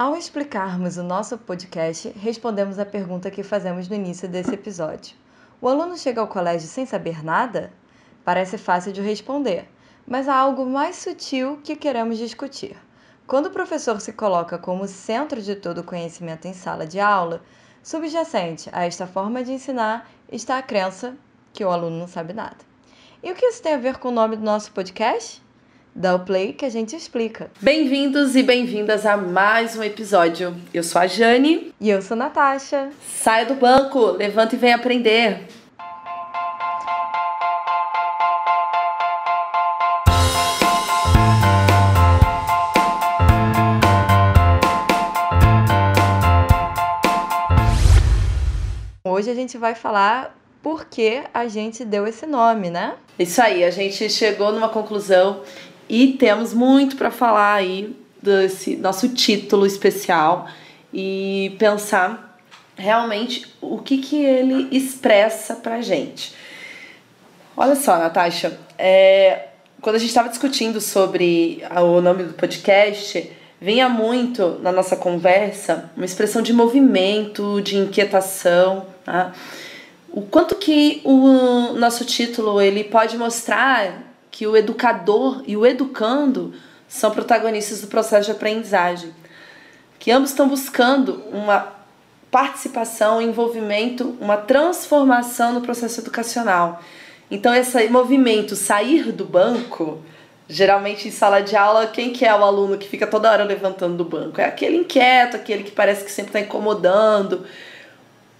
Ao explicarmos o nosso podcast, respondemos a pergunta que fazemos no início desse episódio. O aluno chega ao colégio sem saber nada? Parece fácil de responder, mas há algo mais sutil que queremos discutir. Quando o professor se coloca como centro de todo o conhecimento em sala de aula, subjacente a esta forma de ensinar está a crença que o aluno não sabe nada. E o que isso tem a ver com o nome do nosso podcast? Dá o play que a gente explica. Bem-vindos e bem-vindas a mais um episódio. Eu sou a Jane. E eu sou a Natasha. Saia do banco, levanta e vem aprender. Hoje a gente vai falar por que a gente deu esse nome, né? Isso aí, a gente chegou numa conclusão e temos muito para falar aí desse nosso título especial e pensar realmente o que, que ele expressa pra gente. Olha só, Natasha, é, quando a gente estava discutindo sobre o nome do podcast, vinha muito na nossa conversa uma expressão de movimento, de inquietação, tá? o quanto que o nosso título ele pode mostrar que o educador e o educando são protagonistas do processo de aprendizagem, que ambos estão buscando uma participação, envolvimento, uma transformação no processo educacional. Então esse movimento sair do banco, geralmente em sala de aula, quem que é o aluno que fica toda hora levantando do banco? É aquele inquieto, aquele que parece que sempre está incomodando.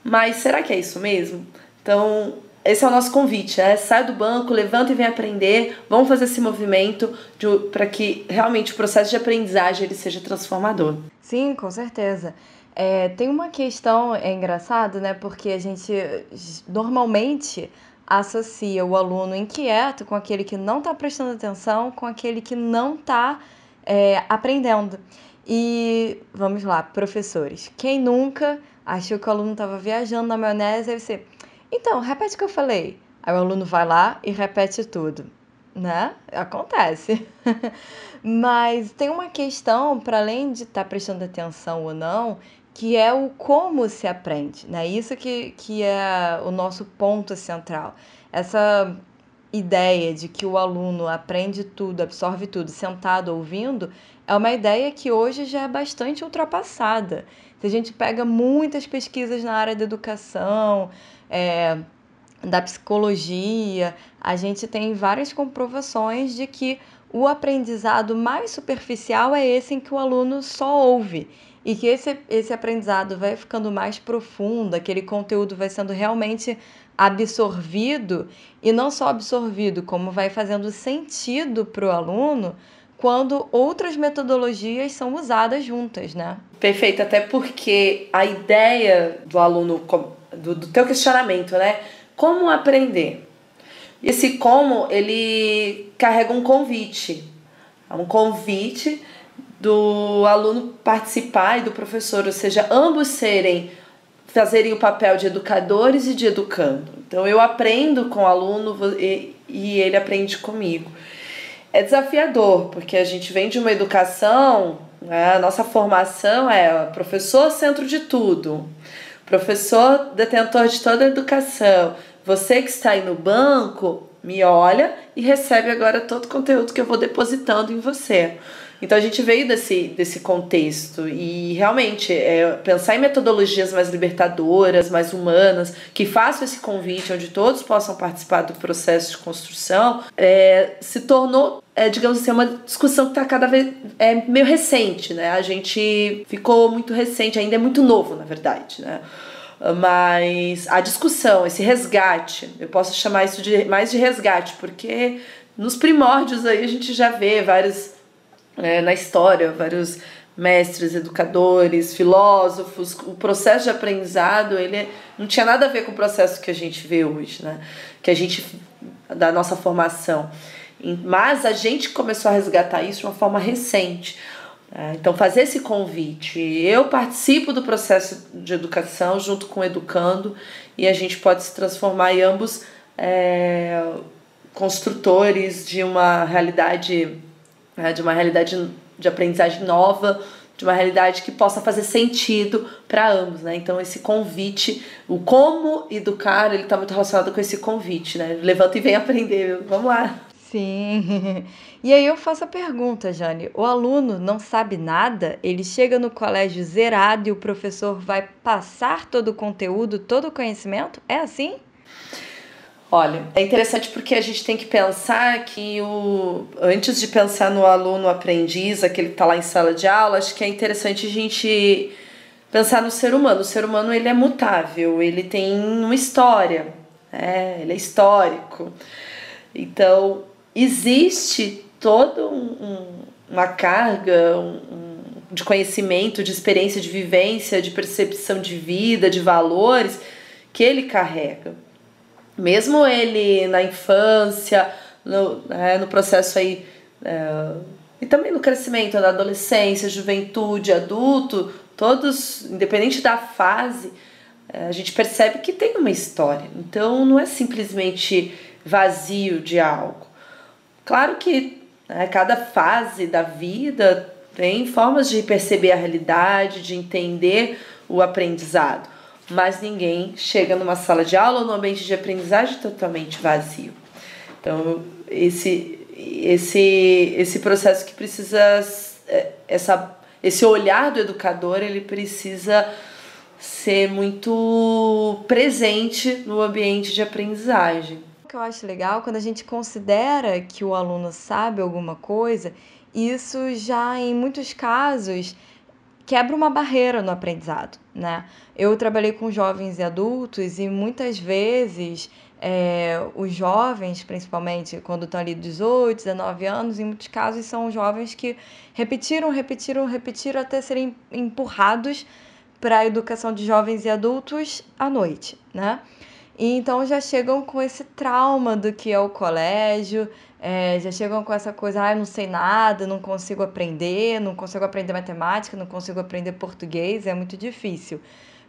Mas será que é isso mesmo? Então, esse é o nosso convite, né? Sai do banco, levanta e vem aprender. Vamos fazer esse movimento para que realmente o processo de aprendizagem ele seja transformador. Sim, com certeza. É, tem uma questão é engraçada, né? Porque a gente normalmente associa o aluno inquieto com aquele que não está prestando atenção, com aquele que não está é, aprendendo. E vamos lá, professores. Quem nunca achou que o aluno estava viajando na maionese? Aí você então, repete o que eu falei. Aí o aluno vai lá e repete tudo, né? Acontece. Mas tem uma questão, para além de estar tá prestando atenção ou não, que é o como se aprende, né? Isso que, que é o nosso ponto central. Essa ideia de que o aluno aprende tudo, absorve tudo, sentado ouvindo, é uma ideia que hoje já é bastante ultrapassada. Se a gente pega muitas pesquisas na área da educação, é, da psicologia, a gente tem várias comprovações de que o aprendizado mais superficial é esse em que o aluno só ouve e que esse, esse aprendizado vai ficando mais profundo, aquele conteúdo vai sendo realmente absorvido e não só absorvido, como vai fazendo sentido para o aluno quando outras metodologias são usadas juntas, né? Perfeito, até porque a ideia do aluno do, do teu questionamento, né? Como aprender? Esse como, ele carrega um convite. É um convite do aluno participar e do professor, ou seja, ambos serem fazerem o papel de educadores e de educando. Então eu aprendo com o aluno e, e ele aprende comigo. É desafiador, porque a gente vem de uma educação, né? a nossa formação é professor centro de tudo professor detentor de toda a educação, você que está aí no banco, me olha e recebe agora todo o conteúdo que eu vou depositando em você. Então a gente veio desse, desse contexto e realmente é, pensar em metodologias mais libertadoras, mais humanas, que façam esse convite onde todos possam participar do processo de construção, é, se tornou, é, digamos assim, uma discussão que está cada vez é, meio recente, né? A gente ficou muito recente, ainda é muito novo, na verdade, né? Mas a discussão, esse resgate, eu posso chamar isso de mais de resgate, porque nos primórdios aí a gente já vê vários é, na história, vários mestres, educadores, filósofos, o processo de aprendizado, ele não tinha nada a ver com o processo que a gente vê hoje, né? Que a gente da nossa formação. Mas a gente começou a resgatar isso de uma forma recente. Né? Então, fazer esse convite. Eu participo do processo de educação junto com o educando e a gente pode se transformar em ambos é, construtores de uma realidade, né, de uma realidade de aprendizagem nova, de uma realidade que possa fazer sentido para ambos, né? Então esse convite, o como educar, ele está muito relacionado com esse convite, né? Levanta e vem aprender, vamos lá. Sim. E aí eu faço a pergunta, Jane. O aluno não sabe nada? Ele chega no colégio zerado e o professor vai passar todo o conteúdo, todo o conhecimento? É assim? Olha, é interessante porque a gente tem que pensar que o antes de pensar no aluno aprendiz, aquele que está lá em sala de aula, acho que é interessante a gente pensar no ser humano. O ser humano ele é mutável, ele tem uma história, né? ele é histórico. Então existe toda um, uma carga um, de conhecimento, de experiência, de vivência, de percepção de vida, de valores que ele carrega mesmo ele na infância, no, né, no processo aí, é, e também no crescimento, na adolescência, juventude, adulto, todos, independente da fase, é, a gente percebe que tem uma história. Então não é simplesmente vazio de algo. Claro que né, cada fase da vida tem formas de perceber a realidade, de entender o aprendizado mas ninguém chega numa sala de aula ou num ambiente de aprendizagem totalmente vazio. Então, esse, esse, esse processo que precisa, é, essa, esse olhar do educador, ele precisa ser muito presente no ambiente de aprendizagem. O que eu acho legal, quando a gente considera que o aluno sabe alguma coisa, isso já em muitos casos quebra uma barreira no aprendizado, né? Eu trabalhei com jovens e adultos e muitas vezes é, os jovens, principalmente quando estão ali 18, 19 anos, em muitos casos são jovens que repetiram, repetiram, repetiram até serem empurrados para a educação de jovens e adultos à noite, né? E então já chegam com esse trauma do que é o colégio, é, já chegam com essa coisa, ah, não sei nada, não consigo aprender, não consigo aprender matemática, não consigo aprender português, é muito difícil.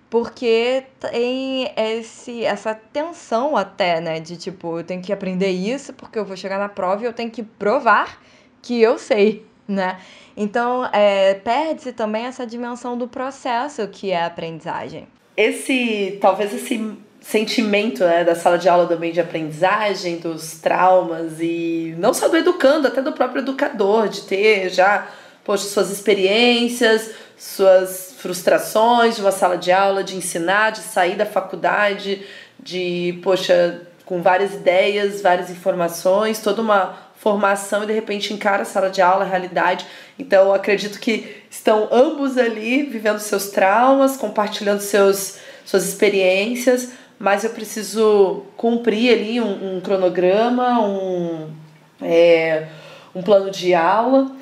Porque tem esse, essa tensão até, né? De tipo, eu tenho que aprender isso porque eu vou chegar na prova e eu tenho que provar que eu sei, né? Então, é, perde-se também essa dimensão do processo que é a aprendizagem. Esse, talvez esse sentimento né, da sala de aula também de aprendizagem, dos traumas e não só do educando, até do próprio educador, de ter já poxa, suas experiências, suas frustrações de uma sala de aula, de ensinar, de sair da faculdade, de, poxa, com várias ideias, várias informações, toda uma formação e de repente encara a sala de aula, a realidade. Então, acredito que estão ambos ali vivendo seus traumas, compartilhando seus, suas experiências, mas eu preciso cumprir ali um, um cronograma, um, é, um plano de aula.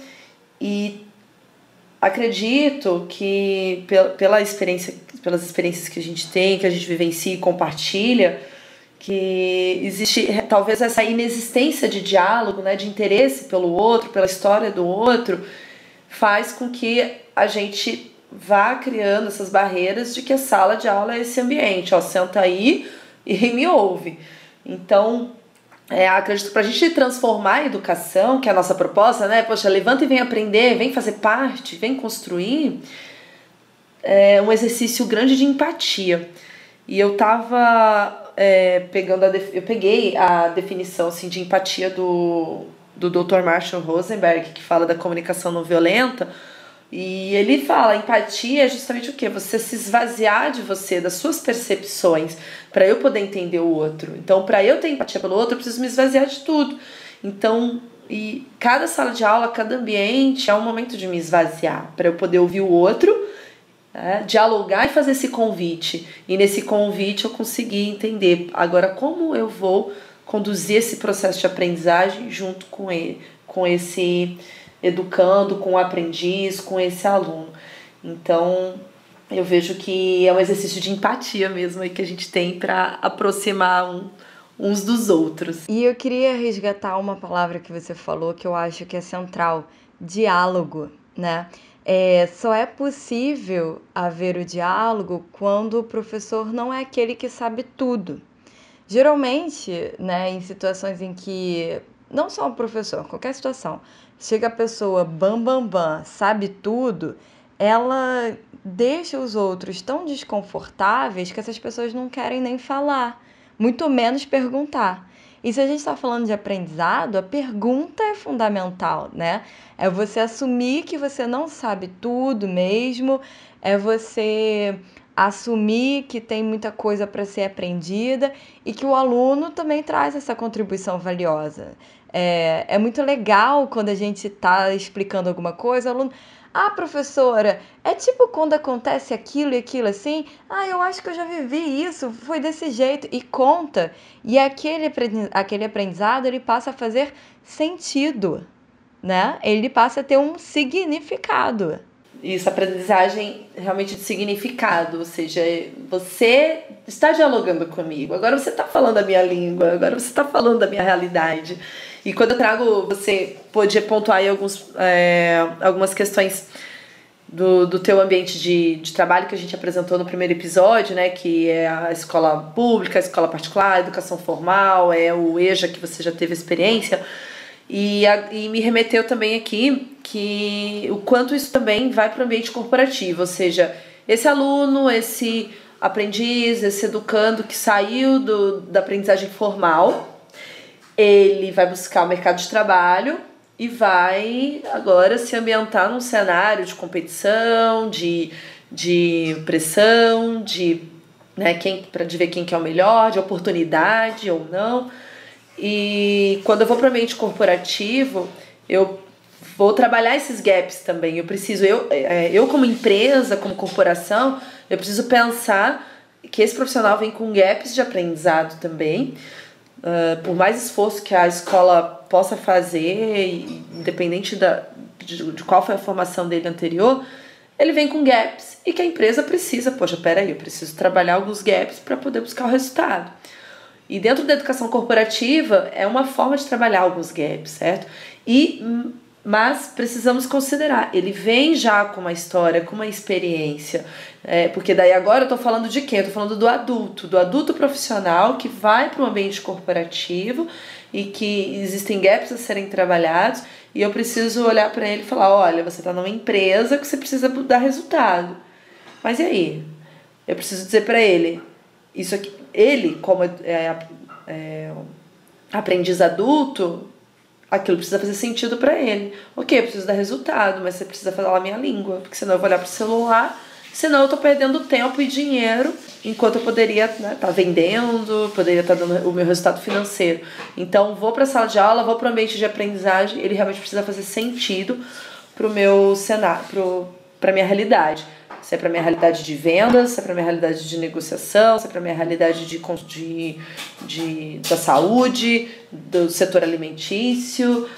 E acredito que pela, experiência, pelas experiências que a gente tem, que a gente vivencia e compartilha, que existe talvez essa inexistência de diálogo, né, de interesse pelo outro, pela história do outro, faz com que a gente vá criando essas barreiras de que a sala de aula é esse ambiente, ó, senta aí e me ouve. Então, é, acredito que para a gente transformar a educação, que é a nossa proposta, né? Poxa, levanta e vem aprender, vem fazer parte, vem construir, é um exercício grande de empatia. E eu tava é, pegando a eu peguei a definição assim, de empatia do, do Dr. Marshall Rosenberg, que fala da comunicação não violenta, e ele fala, empatia é justamente o que? Você se esvaziar de você, das suas percepções, para eu poder entender o outro. Então, para eu ter empatia pelo outro, eu preciso me esvaziar de tudo. Então, e cada sala de aula, cada ambiente é um momento de me esvaziar, para eu poder ouvir o outro, né, dialogar e fazer esse convite. E nesse convite eu conseguir entender agora como eu vou conduzir esse processo de aprendizagem junto com ele, com esse educando com o aprendiz, com esse aluno. Então, eu vejo que é um exercício de empatia mesmo aí que a gente tem para aproximar um, uns dos outros. E eu queria resgatar uma palavra que você falou que eu acho que é central: diálogo, né? É, só é possível haver o diálogo quando o professor não é aquele que sabe tudo. Geralmente, né, em situações em que não só o professor, qualquer situação, chega a pessoa bam bam bam, sabe tudo, ela deixa os outros tão desconfortáveis que essas pessoas não querem nem falar, muito menos perguntar. E se a gente está falando de aprendizado, a pergunta é fundamental, né? É você assumir que você não sabe tudo mesmo, é você assumir que tem muita coisa para ser aprendida e que o aluno também traz essa contribuição valiosa. É, é muito legal quando a gente está explicando alguma coisa, o aluno. Ah, professora, é tipo quando acontece aquilo e aquilo assim? Ah, eu acho que eu já vivi isso, foi desse jeito. E conta. E aquele, aquele aprendizado ele passa a fazer sentido, né? Ele passa a ter um significado isso, aprendizagem realmente de significado, ou seja, você está dialogando comigo, agora você está falando a minha língua, agora você está falando da minha realidade. E quando eu trago, você pode pontuar aí alguns, é, algumas questões do, do teu ambiente de, de trabalho que a gente apresentou no primeiro episódio, né, que é a escola pública, a escola particular, a educação formal, é o EJA que você já teve experiência, e, a, e me remeteu também aqui que o quanto isso também vai para o ambiente corporativo, ou seja, esse aluno, esse aprendiz, esse educando que saiu do, da aprendizagem formal, ele vai buscar o mercado de trabalho e vai agora se ambientar num cenário de competição, de, de pressão, de, né, quem, pra, de ver quem que é o melhor, de oportunidade ou não. E quando eu vou para o ambiente corporativo, eu vou trabalhar esses gaps também. Eu preciso, eu, é, eu como empresa, como corporação, eu preciso pensar que esse profissional vem com gaps de aprendizado também. Uh, por mais esforço que a escola possa fazer, independente da, de, de qual foi a formação dele anterior, ele vem com gaps e que a empresa precisa, poxa, peraí, eu preciso trabalhar alguns gaps para poder buscar o resultado. E dentro da educação corporativa é uma forma de trabalhar alguns gaps, certo? E mas precisamos considerar, ele vem já com uma história, com uma experiência, é, porque daí agora eu estou falando de quem? Eu estou falando do adulto, do adulto profissional que vai para o ambiente corporativo e que existem gaps a serem trabalhados e eu preciso olhar para ele e falar, olha, você está numa empresa que você precisa dar resultado, mas e aí? Eu preciso dizer para ele, isso aqui, ele como é, é, é aprendiz adulto, aquilo precisa fazer sentido para ele. Ok, eu preciso dar resultado, mas você precisa falar a minha língua, porque senão eu vou olhar pro celular, senão eu tô perdendo tempo e dinheiro, enquanto eu poderia estar né, tá vendendo, poderia estar tá dando o meu resultado financeiro. Então, vou para a sala de aula, vou para o ambiente de aprendizagem, ele realmente precisa fazer sentido pro meu cenário, para minha realidade se é para minha realidade de vendas, se é para minha realidade de negociação, se é para minha realidade de, de, de, da saúde, do setor alimentício,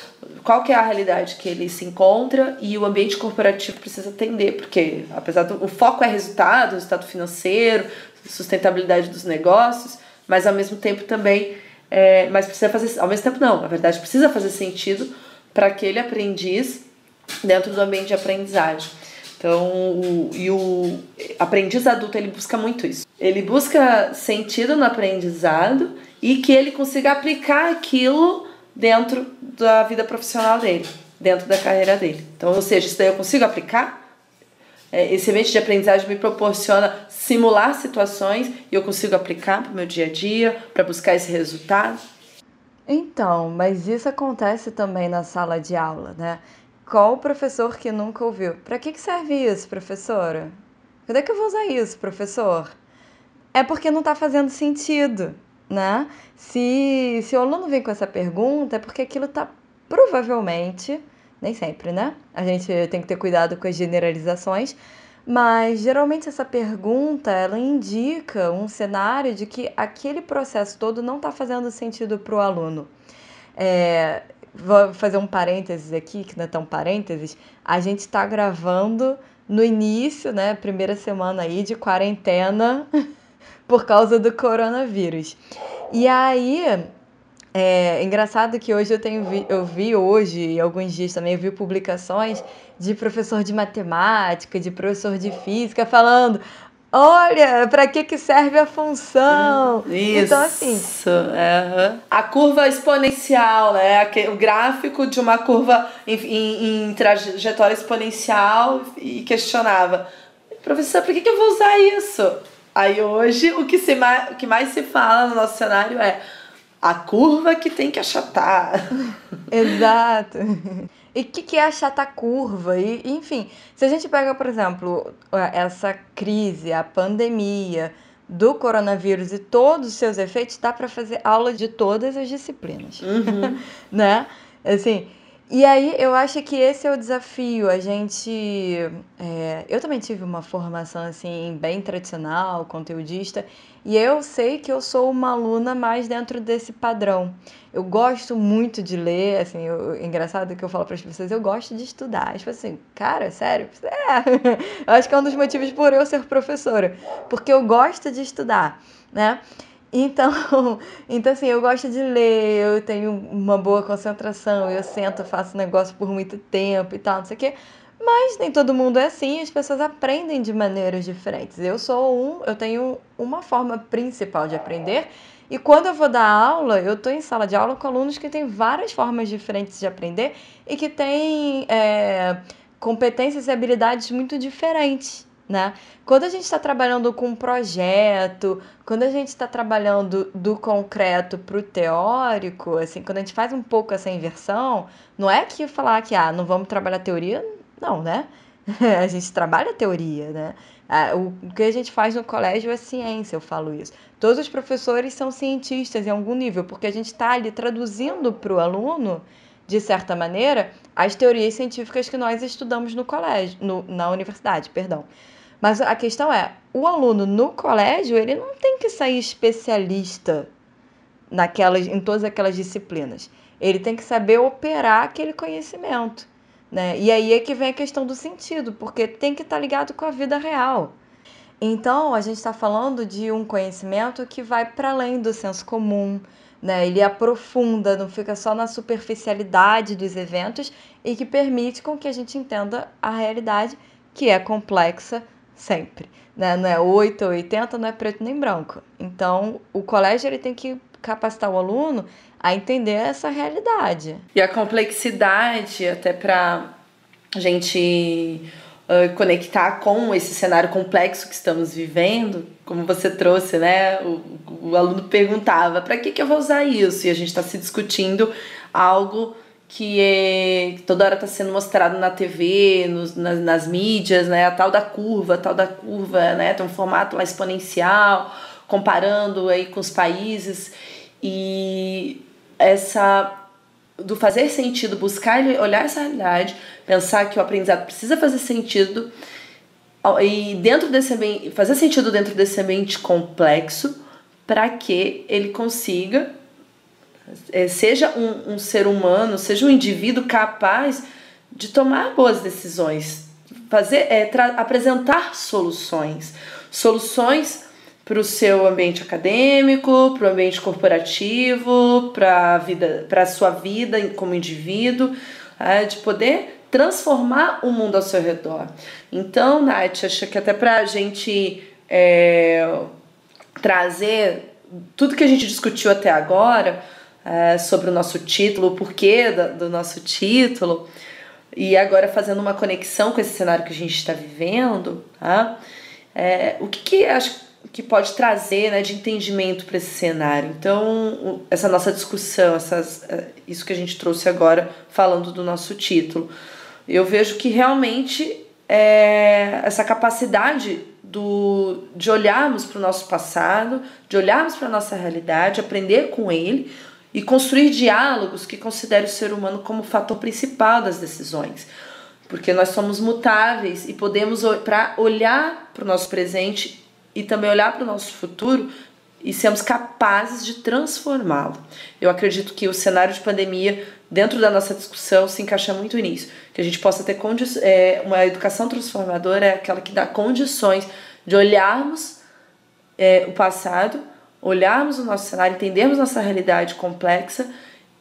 qual que é a realidade que ele se encontra e o ambiente corporativo precisa atender, porque apesar do o foco é resultado, resultado financeiro, sustentabilidade dos negócios, mas ao mesmo tempo também, é, mas precisa fazer, ao mesmo tempo não, na verdade precisa fazer sentido para aquele aprendiz dentro do ambiente de aprendizagem. Então, o, e o aprendiz adulto, ele busca muito isso. Ele busca sentido no aprendizado e que ele consiga aplicar aquilo dentro da vida profissional dele, dentro da carreira dele. Então, ou seja, isso daí eu consigo aplicar? É, esse ambiente de aprendizagem me proporciona simular situações e eu consigo aplicar para o meu dia a dia, para buscar esse resultado? Então, mas isso acontece também na sala de aula, né? Qual professor que nunca ouviu? Para que, que serve isso, professora? Quando é que eu vou usar isso, professor? É porque não está fazendo sentido, né? Se, se o aluno vem com essa pergunta, é porque aquilo está provavelmente, nem sempre, né? A gente tem que ter cuidado com as generalizações, mas geralmente essa pergunta ela indica um cenário de que aquele processo todo não está fazendo sentido para o aluno. É, vou fazer um parênteses aqui, que não é tão parênteses. A gente está gravando no início, né, primeira semana aí de quarentena por causa do coronavírus. E aí, é engraçado que hoje eu tenho vi, eu vi hoje e alguns dias também eu vi publicações de professor de matemática, de professor de física falando: olha, para que, que serve a função. Isso. Então, assim. Uhum. A curva exponencial, né? O gráfico de uma curva em, em, em trajetória exponencial e questionava. Professor, por que, que eu vou usar isso? Aí hoje o que, se mais, o que mais se fala no nosso cenário é a curva que tem que achatar. Exato. E o que, que é achatar curva? E, enfim, se a gente pega, por exemplo, essa crise, a pandemia do coronavírus e todos os seus efeitos, dá para fazer aula de todas as disciplinas. Uhum. né? Assim, e aí eu acho que esse é o desafio. A gente. É, eu também tive uma formação assim, bem tradicional, conteudista, e eu sei que eu sou uma aluna mais dentro desse padrão. Eu gosto muito de ler, assim, eu, engraçado que eu falo para as pessoas, eu gosto de estudar. Tipo assim, cara, sério? É. Eu acho que é um dos motivos por eu ser professora, porque eu gosto de estudar, né? Então, então, assim, eu gosto de ler, eu tenho uma boa concentração, eu sento, faço negócio por muito tempo e tal, não sei o quê. Mas nem todo mundo é assim, as pessoas aprendem de maneiras diferentes. Eu sou um, eu tenho uma forma principal de aprender, e quando eu vou dar aula, eu estou em sala de aula com alunos que têm várias formas diferentes de aprender e que têm é, competências e habilidades muito diferentes né? Quando a gente está trabalhando com um projeto, quando a gente está trabalhando do concreto para o teórico, assim, quando a gente faz um pouco essa inversão, não é que falar que ah, não vamos trabalhar teoria, não, né? a gente trabalha teoria, né? O que a gente faz no colégio é ciência, eu falo isso. Todos os professores são cientistas em algum nível, porque a gente está ali traduzindo para o aluno, de certa maneira, as teorias científicas que nós estudamos no colégio, no, na universidade, perdão. Mas a questão é, o aluno no colégio, ele não tem que sair especialista naquelas, em todas aquelas disciplinas. Ele tem que saber operar aquele conhecimento. Né? E aí é que vem a questão do sentido, porque tem que estar tá ligado com a vida real. Então, a gente está falando de um conhecimento que vai para além do senso comum, né? ele aprofunda, não fica só na superficialidade dos eventos e que permite com que a gente entenda a realidade, que é complexa, sempre. Né? Não é 8 ou 80, não é preto nem branco. Então, o colégio ele tem que capacitar o aluno a entender essa realidade. E a complexidade, até para a gente uh, conectar com esse cenário complexo que estamos vivendo, como você trouxe, né? O, o aluno perguntava: para que, que eu vou usar isso? E a gente está se discutindo algo que é toda hora está sendo mostrado na TV, nos, nas, nas mídias, né? A tal da curva, a tal da curva, né? Tem um formato lá exponencial, comparando aí com os países e essa do fazer sentido, buscar olhar essa realidade, pensar que o aprendizado precisa fazer sentido e dentro desse ambiente, fazer sentido dentro desse ambiente complexo para que ele consiga é, seja um, um ser humano, seja um indivíduo capaz de tomar boas decisões, fazer, é, apresentar soluções, soluções para o seu ambiente acadêmico, para o ambiente corporativo, para a vida, para a sua vida como indivíduo, é, de poder transformar o mundo ao seu redor. Então, Nath, acho que até para a gente é, trazer tudo que a gente discutiu até agora, é, sobre o nosso título, o porquê do, do nosso título, e agora fazendo uma conexão com esse cenário que a gente está vivendo, tá? É, o que, que acho que pode trazer né, de entendimento para esse cenário? Então, essa nossa discussão, essas, é, isso que a gente trouxe agora falando do nosso título, eu vejo que realmente é, essa capacidade do, de olharmos para o nosso passado, de olharmos para a nossa realidade, aprender com ele, e construir diálogos que considerem o ser humano como fator principal das decisões. Porque nós somos mutáveis e podemos para olhar para o nosso presente e também olhar para o nosso futuro e sermos capazes de transformá-lo. Eu acredito que o cenário de pandemia, dentro da nossa discussão, se encaixa muito nisso. Que a gente possa ter é, uma educação transformadora é aquela que dá condições de olharmos é, o passado olharmos o nosso cenário, entendermos nossa realidade complexa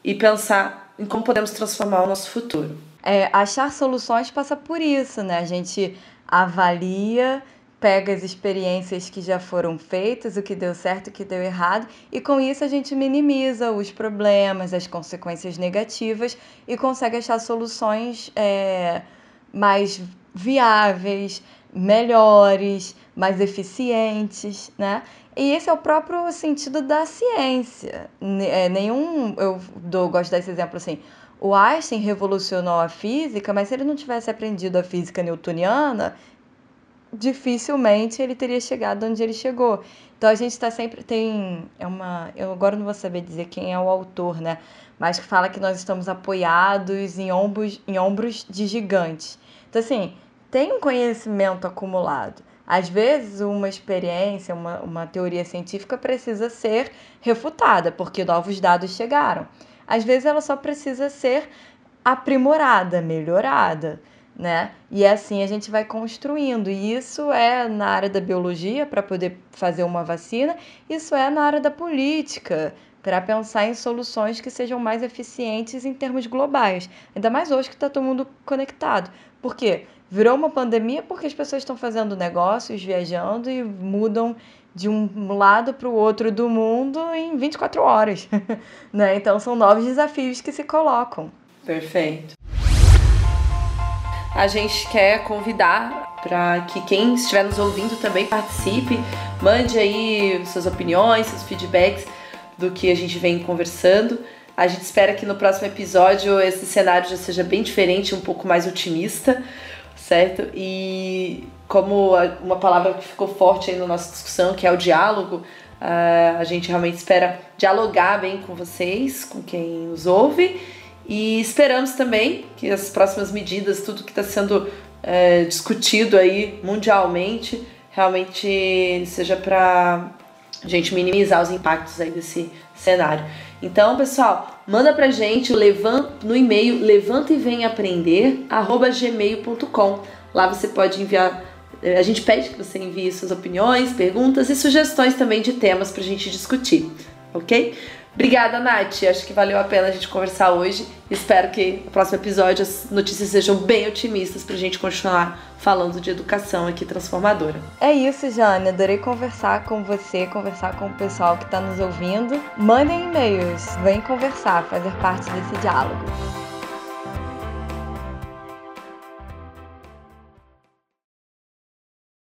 e pensar em como podemos transformar o nosso futuro. É, achar soluções passa por isso, né? A gente avalia, pega as experiências que já foram feitas, o que deu certo, o que deu errado, e com isso a gente minimiza os problemas, as consequências negativas e consegue achar soluções é, mais viáveis, melhores, mais eficientes, né? E esse é o próprio sentido da ciência. É, nenhum, eu dou, gosto desse exemplo assim. O Einstein revolucionou a física, mas se ele não tivesse aprendido a física newtoniana, dificilmente ele teria chegado onde ele chegou. Então a gente está sempre tem é uma eu agora não vou saber dizer quem é o autor, né? Mas que fala que nós estamos apoiados em ombros em ombros de gigantes. Então assim tem um conhecimento acumulado. Às vezes uma experiência, uma, uma teoria científica precisa ser refutada porque novos dados chegaram. Às vezes ela só precisa ser aprimorada, melhorada né? E assim a gente vai construindo. E isso é na área da biologia para poder fazer uma vacina, isso é na área da política para pensar em soluções que sejam mais eficientes em termos globais. Ainda mais hoje que está todo mundo conectado. Por quê? Virou uma pandemia porque as pessoas estão fazendo negócios, viajando e mudam de um lado para o outro do mundo em 24 horas. né? Então são novos desafios que se colocam. Perfeito a gente quer convidar para que quem estiver nos ouvindo também participe, mande aí suas opiniões, seus feedbacks do que a gente vem conversando. A gente espera que no próximo episódio esse cenário já seja bem diferente, um pouco mais otimista, certo? E como uma palavra que ficou forte aí na nossa discussão, que é o diálogo, a gente realmente espera dialogar bem com vocês, com quem nos ouve e esperamos também que as próximas medidas, tudo que está sendo é, discutido aí mundialmente, realmente seja para a gente minimizar os impactos aí desse cenário. Então, pessoal, manda pra gente no e-mail levanta e vem aprender gmail.com. Lá você pode enviar, é, a gente pede que você envie suas opiniões, perguntas e sugestões também de temas pra gente discutir, ok? Obrigada, Nath. Acho que valeu a pena a gente conversar hoje. Espero que no próximo episódio as notícias sejam bem otimistas para a gente continuar falando de educação aqui transformadora. É isso, Jane. Adorei conversar com você, conversar com o pessoal que está nos ouvindo. Mandem e-mails, vem conversar, fazer parte desse diálogo.